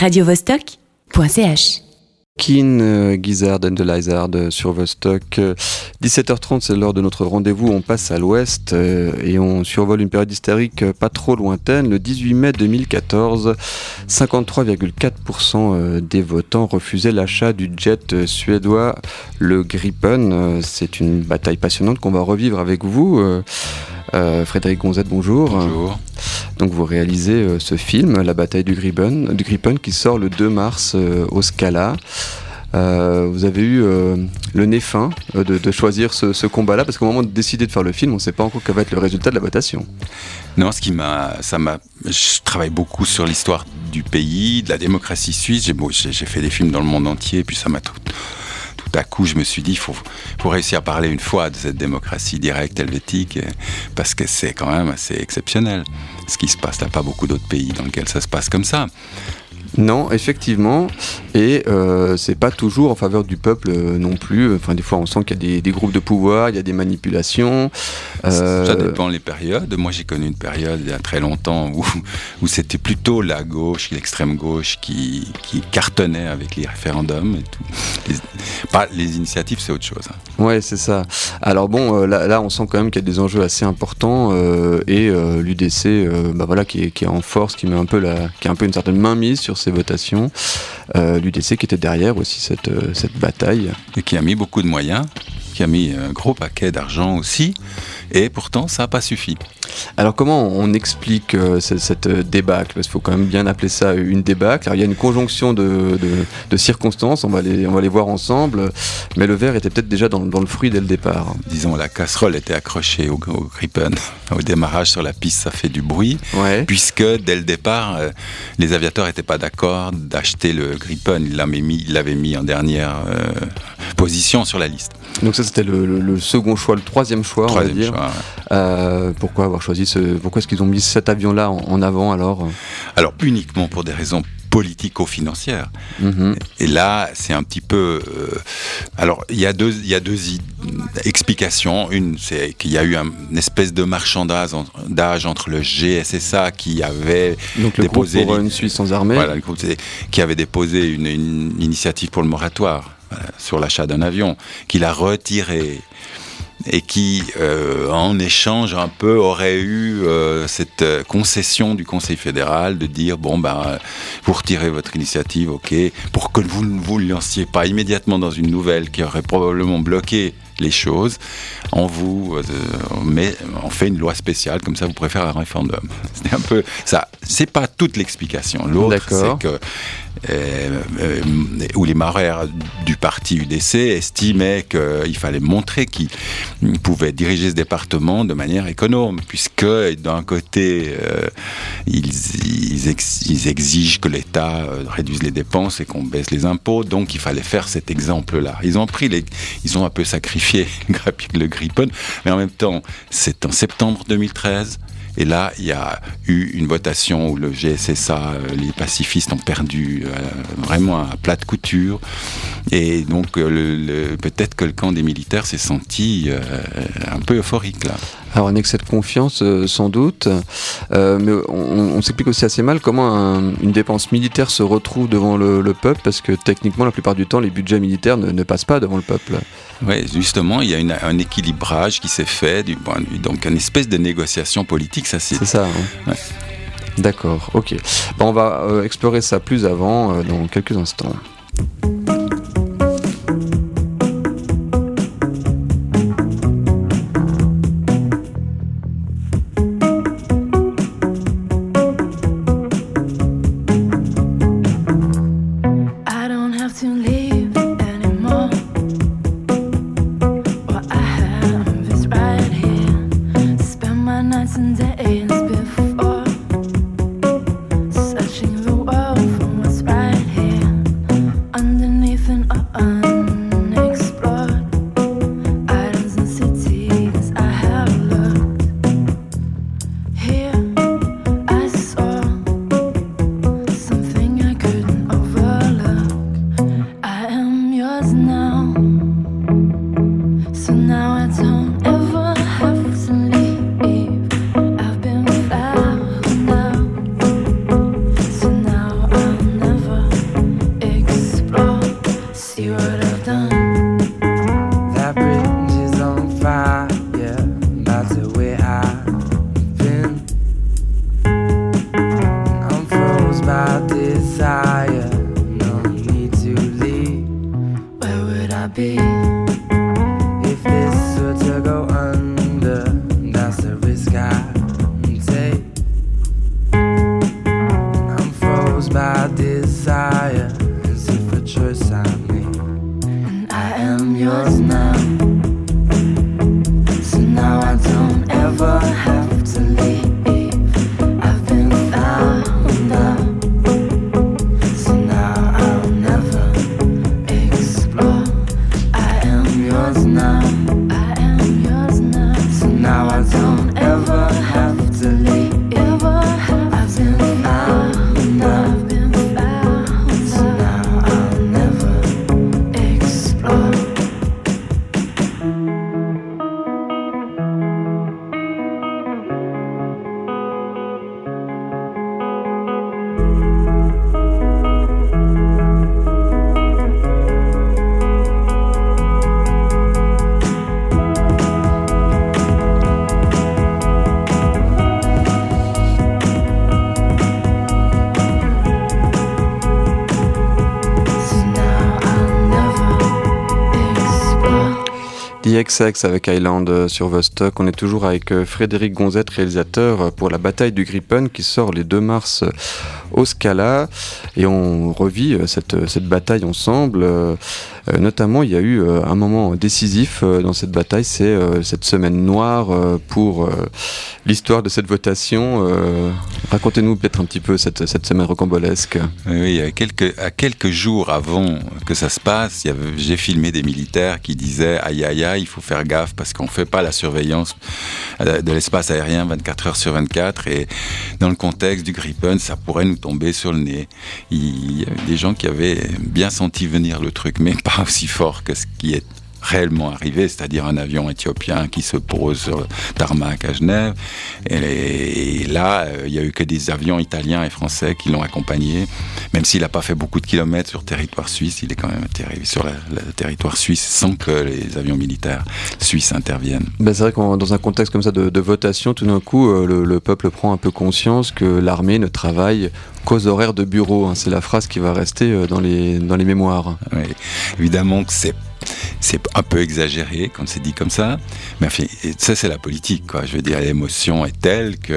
radiovostok.ch. Euh, Gizzard and the Lizard euh, sur Vostok. Euh, 17h30, c'est l'heure de notre rendez-vous. On passe à l'ouest euh, et on survole une période historique euh, pas trop lointaine. Le 18 mai 2014, 53,4% euh, des votants refusaient l'achat du jet euh, suédois le Gripen. Euh, C'est une bataille passionnante qu'on va revivre avec vous. Euh, Frédéric Gonzette, bonjour. Bonjour. Donc vous réalisez euh, ce film, La bataille du Gripen, du Gripen qui sort le 2 mars euh, au Scala. Vous avez eu le nez fin de, de choisir ce, ce combat-là parce qu'au moment de décider de faire le film, on ne sait pas encore quel va être le résultat de la votation. Non, ce qui m'a, ça m'a, je travaille beaucoup sur l'histoire du pays, de la démocratie suisse. J'ai, bon, j'ai, j'ai fait des films dans le monde entier, puis ça m'a tout, tout à coup, je me suis dit, il faut, faut réussir à parler une fois de cette démocratie directe helvétique, parce que c'est quand même assez exceptionnel. Ce qui se passe, il n'y a pas beaucoup d'autres pays dans lesquels ça se passe comme ça. Non, effectivement, et euh, c'est pas toujours en faveur du peuple euh, non plus. Enfin, des fois, on sent qu'il y a des, des groupes de pouvoir, il y a des manipulations. Euh, Ça dépend les périodes. Moi, j'ai connu une période il y a très longtemps où, où c'était plutôt la gauche, l'extrême gauche qui, qui cartonnait avec les référendums et tout. Les, pas, les initiatives, c'est autre chose. hein. Ouais, c'est ça. Alors bon, euh, là, là, on sent quand même qu'il y a des enjeux assez importants et l'UDC, bah voilà, qui est, qui est en force, qui met un peu la, qui a un peu une certaine mainmise sur ces votations. Euh, L'UDC qui était derrière aussi cette euh, cette bataille. Et qui a mis beaucoup de moyens, qui a mis un gros paquet d'argent aussi. Et pourtant, ça n'a pas suffi. Alors comment on explique euh, ce- cette euh, débâcle? Parce qu'il faut quand même bien appeler ça une débâcle. Alors il y a une conjonction de, de- de circonstances, on va, les, on va les voir ensemble, mais le verre était peut-être déjà dans, dans le fruit dès le départ. Disons, la casserole était accrochée au, au Gripen. Au démarrage sur la piste, ça fait du bruit. Ouais. puisque dès le départ, euh, les aviateurs n'étaient pas d'accord d'acheter le Gripen. Ils l'avaient mis, en dernière euh, position sur la liste. Donc ça c'était le, le- le second choix, le troisième choix, on Troisième va dire. choix, ouais. Pourquoi avoir choisi ce Pourquoi est-ce qu'ils ont mis cet avion-là en, avant alors Alors uniquement pour des raisons politico-financières. Mhm. Et là, c'est un petit peu. euh, alors, il y a deux, il y a deux explications. Une, c'est qu'il y a eu un- une espèce de marchandage entre le GSSA qui avait Donc le groupe pour les- une Suisse sans armée. Voilà, le groupe, c'est- qui avait déposé une, une initiative pour le moratoire voilà, sur l'achat d'un avion, qu'il a retiré et qui, euh, en échange un peu, aurait eu euh, cette euh, concession du Conseil fédéral de dire bon ben, vous retirez votre initiative, ok, pour que vous ne vous lanciez pas immédiatement dans une nouvelle qui aurait probablement bloqué les choses, on vous euh, on met, on fait une loi spéciale comme ça vous préférez un référendum. C'est un peu ça. C'est pas toute l'explication. L'autre, c'est que euh, euh, où les marins du parti UDC estimaient qu'il fallait montrer qu'ils pouvaient diriger ce département de manière économe, puisque d'un côté, euh, ils, ils, ex- ils exigent que l'État euh, réduise les dépenses et qu'on baisse les impôts, donc il fallait faire cet exemple-là. Ils ont pris les, ils ont un peu sacrifié le Gripen, mais en même temps, c'est en septembre 2013. Et là, il y a eu une votation où le GSSA, euh, les pacifistes ont perdu euh, vraiment à plat de couture. Et donc, euh, peut-être que le camp des militaires s'est senti un peu euphorique là. Alors un excès de confiance euh, sans doute, Euh, mais on, on s'explique aussi assez mal comment un- une dépense militaire se retrouve devant le, le peuple, parce que techniquement la plupart du temps les budgets militaires ne, ne passent pas devant le peuple. Oui, justement, il y a une- un équilibrage qui s'est fait, du point de vue, donc une espèce de négociation politique, ça c'est C'est ça. hein Ouais. D'accord, ok. Bon, on va euh, explorer ça plus avant dans quelques instants. DXX avec Island euh, sur Vostok. On est toujours avec euh, Frédéric Gonzette, réalisateur euh, pour la bataille du Gripen qui sort les 2 mars au Scala. Et on revit cette, cette bataille ensemble. Euh, Notamment, il y a eu euh, un moment décisif euh, dans cette bataille, c'est cette semaine noire pour l'histoire de cette votation. Racontez-nous peut-être un petit peu cette, cette semaine rocambolesque. Oui, à quelques, à quelques jours avant que ça se passe, j'ai filmé des militaires qui disaient aïe aïe aïe, il faut faire gaffe parce qu'on ne fait pas la surveillance de l'espace aérien 24 heures sur 24 et dans le contexte du Gripen, ça pourrait nous tomber sur le nez. Il y avait des gens qui avaient bien senti venir le truc, mais pas aussi fort que ce qui est réellement arrivé, c'est-à-dire un avion éthiopien qui se pose sur le à Genève. Et, là, euh, il y a eu que des avions italiens et français qui l'ont accompagné. Même s'il n'a pas fait beaucoup de kilomètres sur le territoire suisse, il est quand même atterri sur le territoire suisse sans que les avions militaires suisses interviennent. Ben, c'est vrai que dans un contexte comme ça de, votation, tout d'un coup, euh, le peuple prend un peu conscience que l'armée ne travaille qu'aux horaires de bureau. hein. C'est la phrase qui va rester euh, dans les, dans les mémoires. Évidemment que c'est c'est un peu exagéré quand c'est dit comme ça, mais enfin, ça c'est la politique. Je veux dire, l'émotion est telle que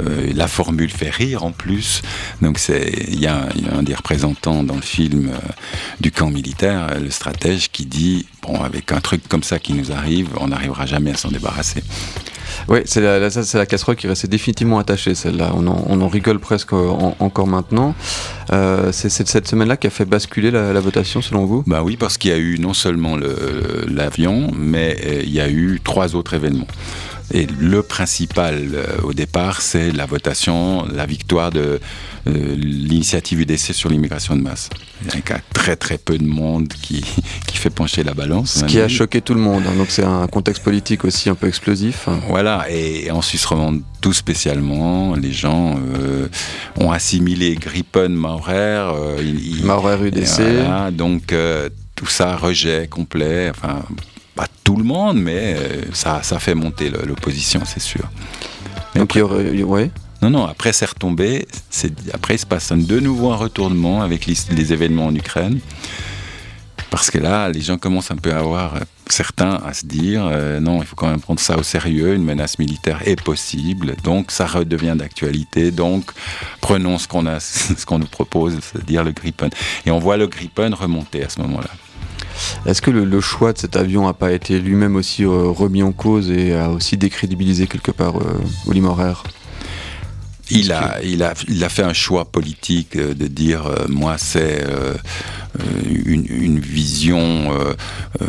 euh, la formule fait rire en plus. Donc c'est, il y, a un- des représentants dans le film euh, du camp militaire, le stratège, qui dit bon, avec un truc comme ça qui nous arrive, on n'arrivera jamais à s'en débarrasser. Oui, c'est la, la- la casserole qui restait définitivement attachée, celle-là. On en, on en rigole presque en- encore maintenant. Euh, c'est cette semaine-là qui a fait basculer la, la votation, selon vous? Bah oui, parce qu'il y a eu non seulement le- l'avion, mais euh, il y a eu trois autres événements. Et le principal euh, au départ, c'est la votation, la victoire de euh, l'initiative UDC sur l'immigration de masse. Il y a très très peu de monde qui, qui fait pencher la balance. Ce qui a choqué tout le monde. hein. Donc c'est un contexte politique aussi un peu explosif. Voilà, et en Suisse romande tout spécialement, les gens euh, ont assimilé Gripen Maurer. euh, Maurer UDC. Voilà, donc euh, tout ça, rejet complet, enfin pas tout le monde, mais euh, ça, ça fait monter l'opposition, c'est sûr. Mais Donc il y aurait, ouais. Non, non, après c'est retombé, après il se passe de nouveau un retournement avec les, les événements en Ukraine. Parce que là, les gens commencent un peu à avoir, euh, certains à se dire, euh, non, il faut quand même prendre ça au sérieux, une menace militaire est possible, donc ça redevient d'actualité, donc prenons ce qu'on qu'on nous propose, c'est-à-dire le Gripen. Et on voit le Gripen remonter à ce moment-là. Est-ce que le, le choix de cet avion n'a pas été lui-même aussi euh, remis en cause et a aussi décrédibilisé quelque part euh, Willy Maurer Il a, il, a, il a fait un choix politique euh, de dire euh, moi c'est euh, euh, une, une vision euh, euh,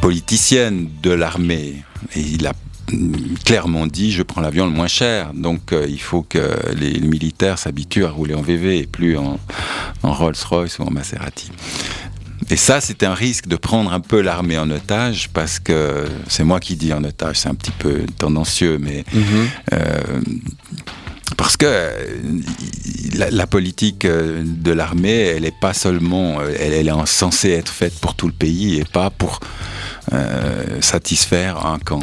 politicienne de l'armée. Et il a mm, clairement dit je prends l'avion le moins cher. Donc euh, il faut que les, les militaires s'habituent à rouler en VV et plus en, en Rolls-Royce ou en Maserati. Et ça, c'était un risque de prendre un peu l'armée en otage, parce que c'est moi qui dis en otage, c'est un petit peu tendancieux, mais euh, parce que euh, la, la politique euh, de l'armée, elle n'est pas seulement, elle, elle est censée être faite pour tout le pays et pas pour euh, satisfaire un camp.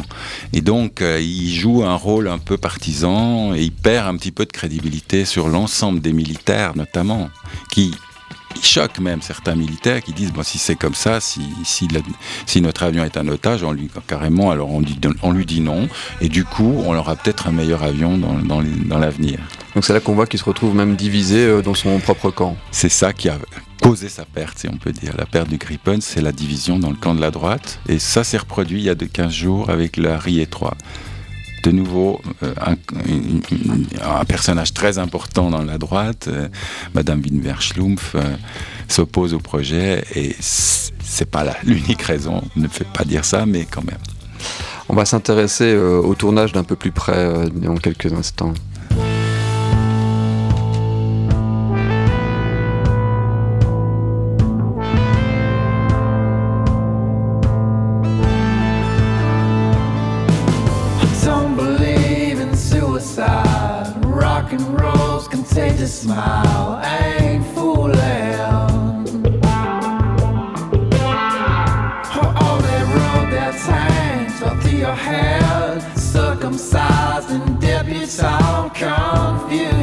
Et donc, euh, il joue un rôle un peu partisan et il perd un petit peu de crédibilité sur l'ensemble des militaires, notamment. qui choque même certains militaires qui disent bon si c'est comme ça si si, la- si notre avion est un otage on lui carrément alors on, dit, on lui dit non. Et du coup on aura peut-être un meilleur avion dans, dans l'avenir. Donc c'est là qu'on voit qu'il se retrouve même divisé euh, dans son propre camp. c'est ça qui a causé sa perte si on peut dire. La perte du Gripen c'est la division dans le camp de la droite. Et ça s'est reproduit il y a de 15 jours avec la Rie 3 de nouveau euh, un, personnage très important dans la droite, euh, Madame Winver-Schlumpf, euh, s'oppose au projet et c'est pas l'unique raison, ne fait pas dire ça, mais quand même. On va s'intéresser au tournage d'un peu plus près dans quelques instants. Through your head, circumcised and deputized, confused.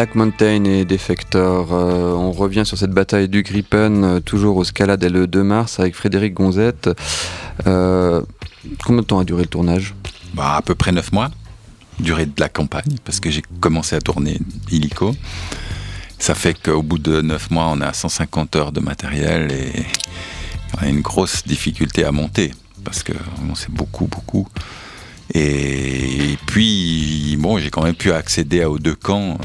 Black Mountain et Defector. euh, on revient sur cette bataille du Gripen, euh, toujours au Scala dès le 2 mars avec Frédéric Gonzette. Euh, combien de temps a duré le tournage? Bah, à peu près 9 mois, durée de la campagne, parce que j'ai commencé à tourner illico. Ça fait qu'au bout de 9 mois, on a 150 heures de matériel et, On a une grosse difficulté à monter parce que c'est beaucoup, beaucoup. Et puis, bon, j'ai quand même pu accéder aux deux camps.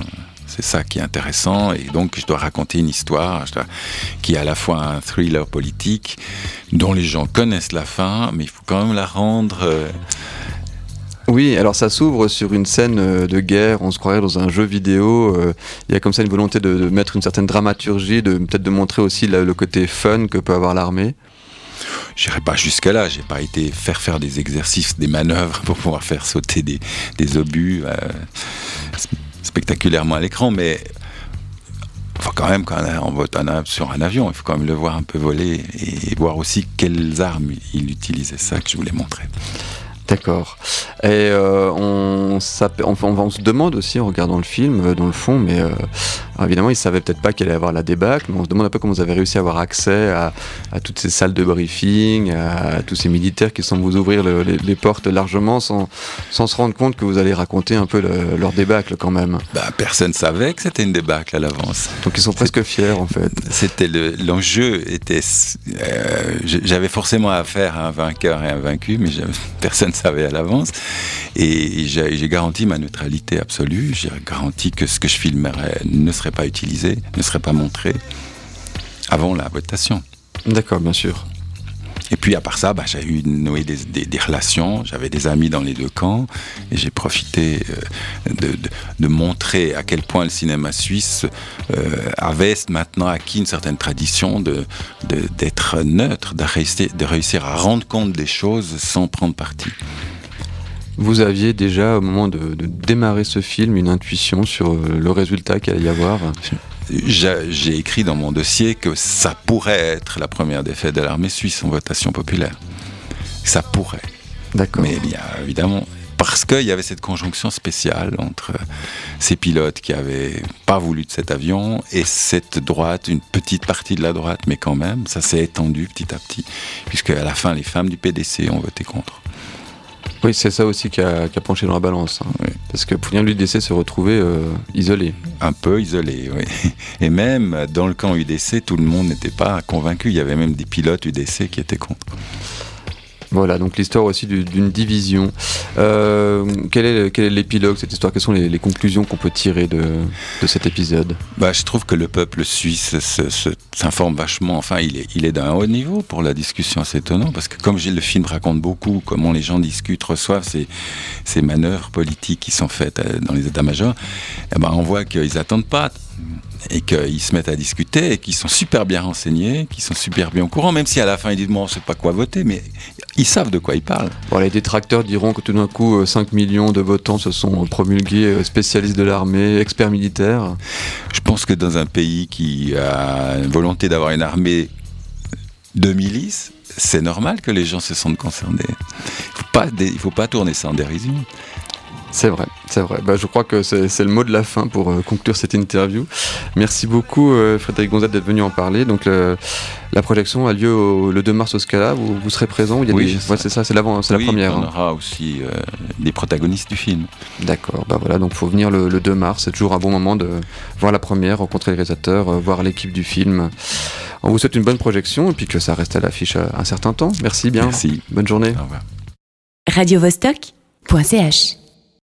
C'est ça qui est intéressant. Et donc, je dois raconter une histoire dois- qui est à la fois un thriller politique, dont les gens connaissent la fin, mais il faut quand même la rendre. euh, Oui, alors ça s'ouvre sur une scène euh, de guerre, on se croirait dans un jeu vidéo. euh, Il y a comme ça une volonté de, de mettre une certaine dramaturgie, de peut-être de montrer aussi le côté fun que peut avoir l'armée. J'irai pas jusque-là, j'ai pas été faire faire des exercices, des manœuvres pour pouvoir faire sauter des, des obus euh, spectaculairement à l'écran, mais faut quand même quand on av- sur un avion, il faut quand même le voir un peu voler et voir aussi quelles armes il utilisait. Ça que je voulais montrer. D'accord. Et euh, on, on, on se demande aussi en regardant le film, euh, dans le fond, mais euh, alors évidemment, ils savaient peut-être pas qu'il allait y avoir la débâcle, mais on se demande un peu comment vous avez réussi à avoir accès à, à toutes ces salles de briefing, à, tous ces militaires qui semblent vous ouvrir le- les, les portes largement sans, sans se rendre compte que vous allez raconter un peu le- leur débâcle quand même. Bah, personne savait que c'était une débâcle à l'avance. Donc ils sont presque fiers en fait. C'était le- l'enjeu était euh, j'avais forcément affaire à un vainqueur et un vaincu mais personne ne savait à l'avance et j'ai j'ai garanti ma neutralité absolue j'ai garanti que ce que je filmerais ne serait pas utilisé ne serait pas montré avant la votation D'accord, bien sûr. et puis à part ça bah, j'ai eu noué des, des- des relations j'avais des amis dans les deux camps et j'ai profité euh, de, de- de montrer à quel point le cinéma suisse euh, avait maintenant acquis une certaine tradition de de- d'être neutre, de réussir, de réussir à rendre compte des choses sans prendre parti. Vous aviez déjà, au moment de, de démarrer ce film, une intuition sur euh, le résultat qu'il allait y avoir. J'ai écrit dans mon dossier que ça pourrait être la première défaite de l'armée suisse en votation populaire. Ça pourrait. D'accord. Mais bien évidemment, parce qu'il y avait cette conjonction spéciale entre ces pilotes qui avaient pas voulu de cet avion et cette droite, une petite partie de la droite, mais quand même, ça s'est étendu petit à petit, puisque à la fin, les femmes du PDC ont voté contre. Oui, c'est ça aussi qui a, qui a penché dans la balance. hein. Oui. Parce que pour bien l'UDC se retrouver euh, isolé. Un peu isolé, oui. Et même dans le camp UDC, tout le monde n'était pas convaincu. Il y avait même des pilotes UDC qui étaient contre. Voilà, donc l'histoire aussi du- d'une division. Euh, quel est l'épilogue cette histoire? Quelles sont les, conclusions qu'on peut tirer de, de cet épisode? Bah, je trouve que le peuple suisse se- se- s'informe vachement. Enfin, il est, il est d'un haut niveau pour la discussion. C'est étonnant parce que comme le film raconte beaucoup comment les gens discutent, reçoivent ces, ces manœuvres politiques qui sont faites euh, dans les états-majors, eh ben, on voit qu'ils n'attendent pas et qu'ils se mettent à discuter et qu'ils sont super bien renseignés, qu'ils sont super bien au courant, même si à la fin ils disent bon, on sait pas quoi voter, mais ils savent de quoi ils parlent. Bon, Les détracteurs diront que tout d'un coup, euh, 5 millions de votants se sont promulgués, euh, spécialistes de l'armée, experts militaires. Je pense que dans un pays qui a une volonté d'avoir une armée de milices, c'est normal que les gens se sentent concernés. Il faut dé- il faut pas tourner ça en dérision. C'est vrai, c'est vrai. Bah, je crois que c'est le mot de la fin pour euh, conclure cette interview. Merci beaucoup euh, Frédéric Gonzalez d'être venu en parler. Donc le- la projection a lieu au- le 2 mars au Scala. Vous, vous serez présent Il y a Oui, des- ouais, c'est ça, c'est l'avant, c'est la première. On hein. aura aussi euh, des protagonistes du film. D'accord. Bah voilà, donc faut venir le, le 2 mars. C'est toujours un bon moment de voir la première, rencontrer le réalisateur, euh, voir l'équipe du film. On vous souhaite une bonne projection et puis que ça reste à l'affiche un certain temps. Merci bien. Merci. Bonne journée. Au revoir. radiovostok.ch